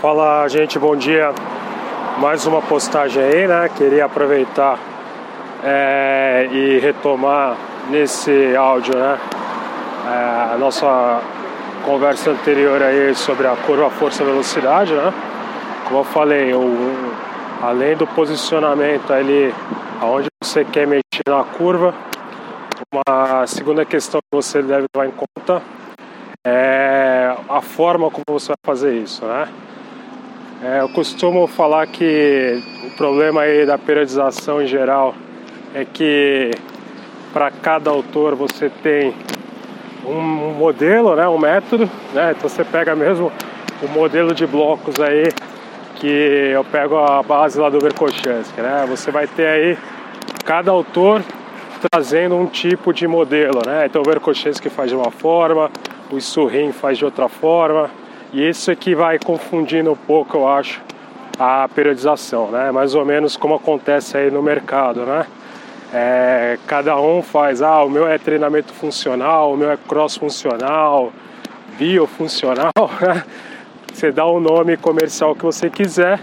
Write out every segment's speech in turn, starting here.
Fala gente, bom dia. Mais uma postagem aí, né? Queria aproveitar é, e retomar nesse áudio, né? É, a nossa conversa anterior aí sobre a curva força-velocidade, né? Como eu falei, além do posicionamento ali, aonde você quer mexer na curva, uma segunda questão que você deve levar em conta é a forma como você vai fazer isso, né? É, eu costumo falar que o problema aí da periodização em geral é que para cada autor você tem um modelo, né, um método, né? Então você pega mesmo o modelo de blocos aí que eu pego a base lá do Verkhochansky, né? Você vai ter aí cada autor trazendo um tipo de modelo, né? Então o Verkhochansky faz de uma forma, o Surrin faz de outra forma, e isso é que vai confundindo um pouco, eu acho, a periodização, né? Mais ou menos como acontece aí no mercado, né? É, cada um faz, ah, o meu é treinamento funcional, o meu é cross funcional, biofuncional, né? Você dá o nome comercial que você quiser,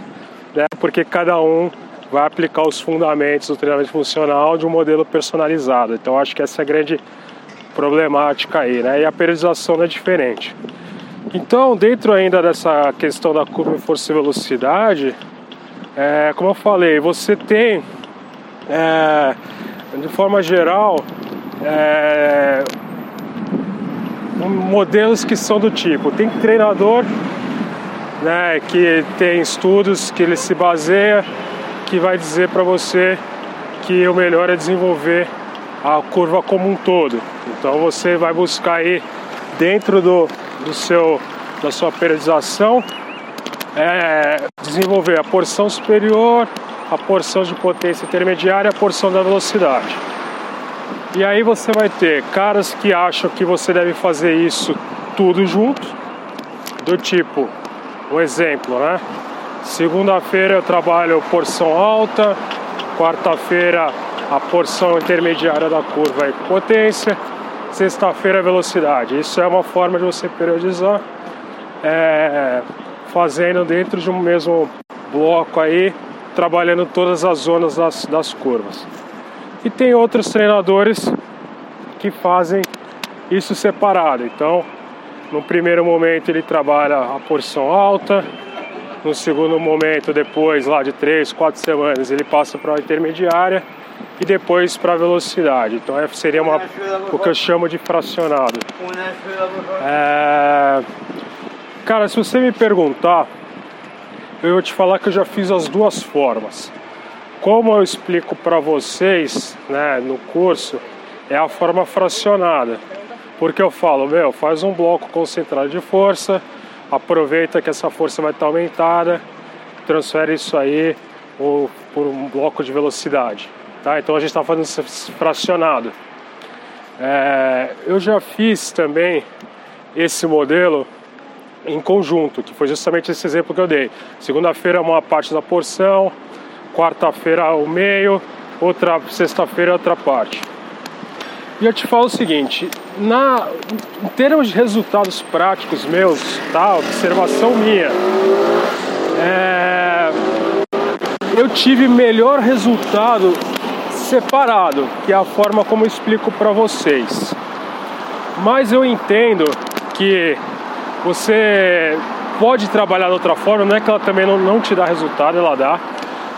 né? Porque cada um vai aplicar os fundamentos do treinamento funcional de um modelo personalizado. Então acho que essa é a grande problemática aí, né? E a periodização é diferente. Então, dentro ainda dessa questão da curva força e velocidade, é, como eu falei, você tem, é, de forma geral, é, modelos que são do tipo, tem treinador né, que tem estudos que ele se baseia, que vai dizer para você que o melhor é desenvolver a curva como um todo. Então você vai buscar aí dentro do do seu, da sua periodização é desenvolver a porção superior, a porção de potência intermediária e a porção da velocidade. E aí você vai ter caras que acham que você deve fazer isso tudo junto, do tipo, um exemplo, né? Segunda-feira eu trabalho porção alta, quarta-feira a porção intermediária da curva e potência, sexta-feira velocidade. Isso é uma forma de você periodizar, é, fazendo dentro de um mesmo bloco aí, trabalhando todas as zonas das, das curvas. E tem outros treinadores que fazem isso separado. Então, no primeiro momento ele trabalha a porção alta, no segundo momento, depois lá de três, quatro semanas, ele passa para a intermediária e depois para velocidade. Então seria uma, o que eu chamo de fracionado. É... Cara, se você me perguntar, eu vou te falar que eu já fiz as duas formas. Como eu explico para vocês né, no curso, é a forma fracionada. Porque eu falo, meu, faz um bloco concentrado de força, aproveita que essa força vai estar aumentada, transfere isso aí por um bloco de velocidade. Tá? Então a gente está fazendo fracionado. É, eu já fiz também esse modelo em conjunto, que foi justamente esse exemplo que eu dei. Segunda-feira uma parte da porção, quarta-feira o meio, outra sexta-feira outra parte. E eu te falo o seguinte, na, em termos de resultados práticos meus, tá, observação minha, é, eu tive melhor resultado separado, que é a forma como explico para vocês. Mas eu entendo que você pode trabalhar de outra forma, não é que ela também não, não te dá resultado, ela dá.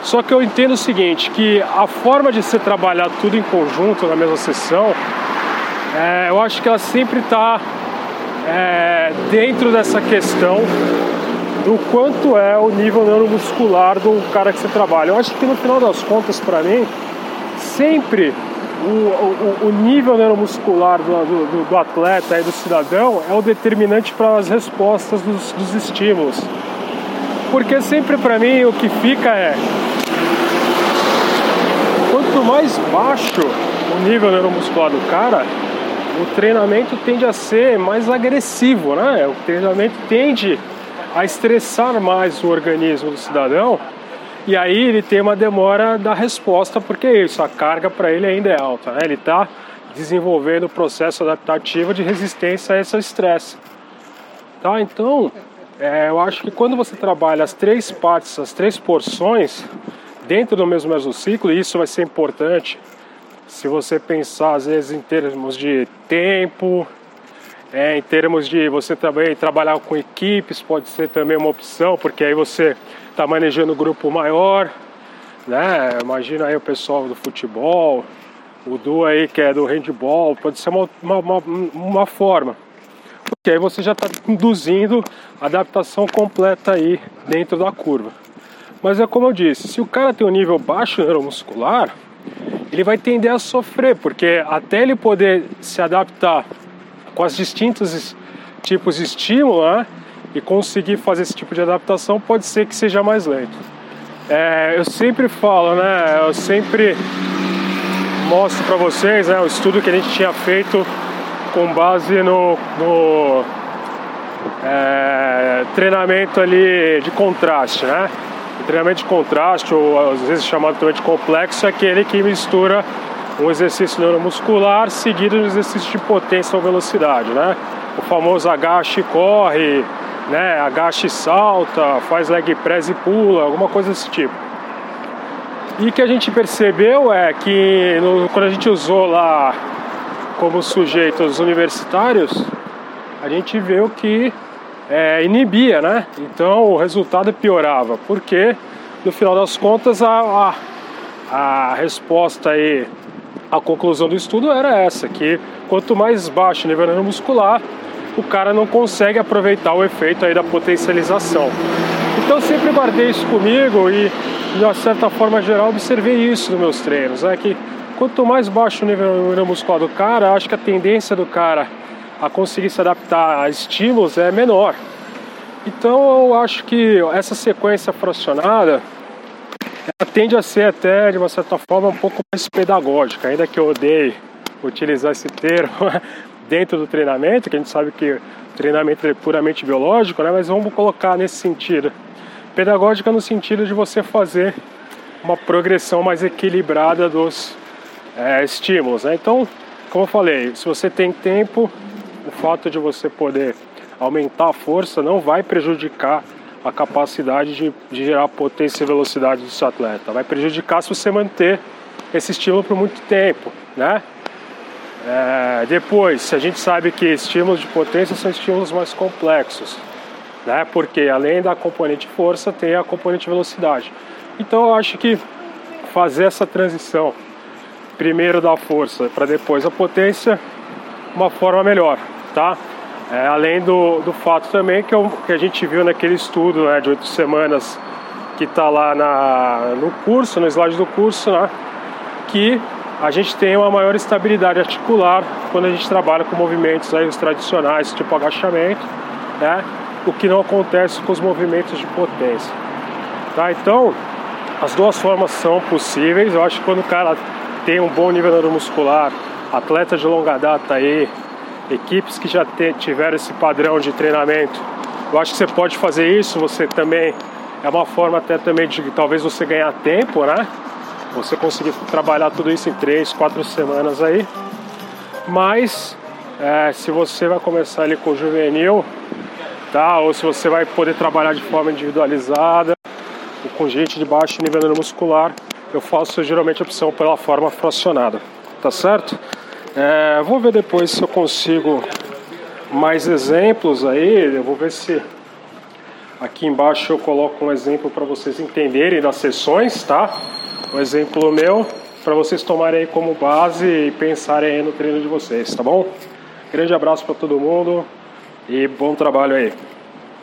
Só que eu entendo o seguinte, que a forma de você trabalhar tudo em conjunto na mesma sessão, é, eu acho que ela sempre está é, dentro dessa questão do quanto é o nível neuromuscular do cara que você trabalha. Eu acho que no final das contas, para mim, sempre o, o, o nível neuromuscular do, do, do, atleta e do cidadão é o determinante para as respostas dos, dos estímulos. Porque sempre para mim o que fica é quanto mais baixo o nível neuromuscular do cara, o treinamento tende a ser mais agressivo, né? O treinamento tende a estressar mais o organismo do cidadão e aí ele tem uma demora da resposta, porque é isso, a carga para ele ainda é alta, né? Ele está desenvolvendo o processo adaptativo de resistência a esse estresse. Tá? Então, é, eu acho que quando você trabalha as três partes, as três porções dentro do mesmo mesociclo, e isso vai ser importante se você pensar às vezes em termos de tempo, é, em termos de você também trabalhar com equipes, pode ser também uma opção, porque aí você está manejando um grupo maior, né? Imagina aí o pessoal do futebol, o Du aí que é do handball, pode ser uma, uma, uma, uma forma. Porque aí você já está induzindo a adaptação completa aí dentro da curva. Mas é como eu disse, se o cara tem um nível baixo neuromuscular, ele vai tender a sofrer, porque até ele poder se adaptar com os distintos tipos de estímulo né, e conseguir fazer esse tipo de adaptação, pode ser que seja mais lento. É, eu sempre falo, né? Eu sempre mostro para vocês né, o estudo que a gente tinha feito com base no, no é, treinamento ali de contraste, né? O treinamento de contraste, ou às vezes chamado também de complexo, é aquele que mistura um exercício neuromuscular seguido de um exercício de potência ou velocidade, né? O famoso agache e corre, né? Agache e salta, faz leg press e pula, alguma coisa desse tipo. E que a gente percebeu é que no, quando a gente usou lá como sujeitos universitários, a gente viu que é, inibia, né? Então o resultado piorava, porque no final das contas a, a, a resposta aí, a conclusão do estudo era essa, que quanto mais baixo o nível neuromuscular, o cara não consegue aproveitar o efeito aí da potencialização. Então sempre guardei isso comigo e de uma certa forma geral, observei isso nos meus treinos. É que quanto mais baixo o nível neuromuscular do cara, acho que a tendência do cara a conseguir se adaptar a estímulos é menor. Então eu acho que essa sequência fracionada ela tende a ser até de uma certa forma um pouco mais pedagógica, ainda que eu odeie utilizar esse termo dentro do treinamento, que a gente sabe que o treinamento é puramente biológico, né? mas vamos colocar nesse sentido. Pedagógica no sentido de você fazer uma progressão mais equilibrada dos é, estímulos. Né? Então, como eu falei, se você tem tempo, o fato de você poder aumentar a força não vai prejudicar a capacidade de, de gerar potência e velocidade do seu atleta. Vai prejudicar se você manter esse estímulo por muito tempo, né? É, depois, a gente sabe que estímulos de potência são estímulos mais complexos né? Porque além da componente força, tem a componente velocidade. Então eu acho que fazer essa transição primeiro da força para depois a potência, uma forma melhor, tá? É, além do, do fato também que, eu, que a gente viu naquele estudo né, de oito semanas que está lá na, no curso, no slide do curso, né, que a gente tem uma maior estabilidade articular quando a gente trabalha com movimentos aí, os tradicionais, tipo agachamento, né? o que não acontece com os movimentos de potência. Tá? Então, as duas formas são possíveis. Eu acho que quando o cara tem um bom nível neuromuscular, atleta de longa data aí, equipes que já tiveram esse padrão de treinamento, eu acho que você pode fazer isso. Você também é uma forma até também de talvez você ganhar tempo, né? Você conseguir trabalhar tudo isso em três, quatro semanas aí. Mas é, se você vai começar ali com o juvenil, tá? Ou se você vai poder trabalhar de forma individualizada com gente de baixo nível neuromuscular, eu faço geralmente a opção pela forma fracionada, tá certo? É, vou ver depois se eu consigo mais exemplos aí, eu vou ver se aqui embaixo eu coloco um exemplo para vocês entenderem das sessões, tá? Um exemplo meu para vocês tomarem como base e pensarem aí no treino de vocês, tá bom? Grande abraço para todo mundo e bom trabalho aí.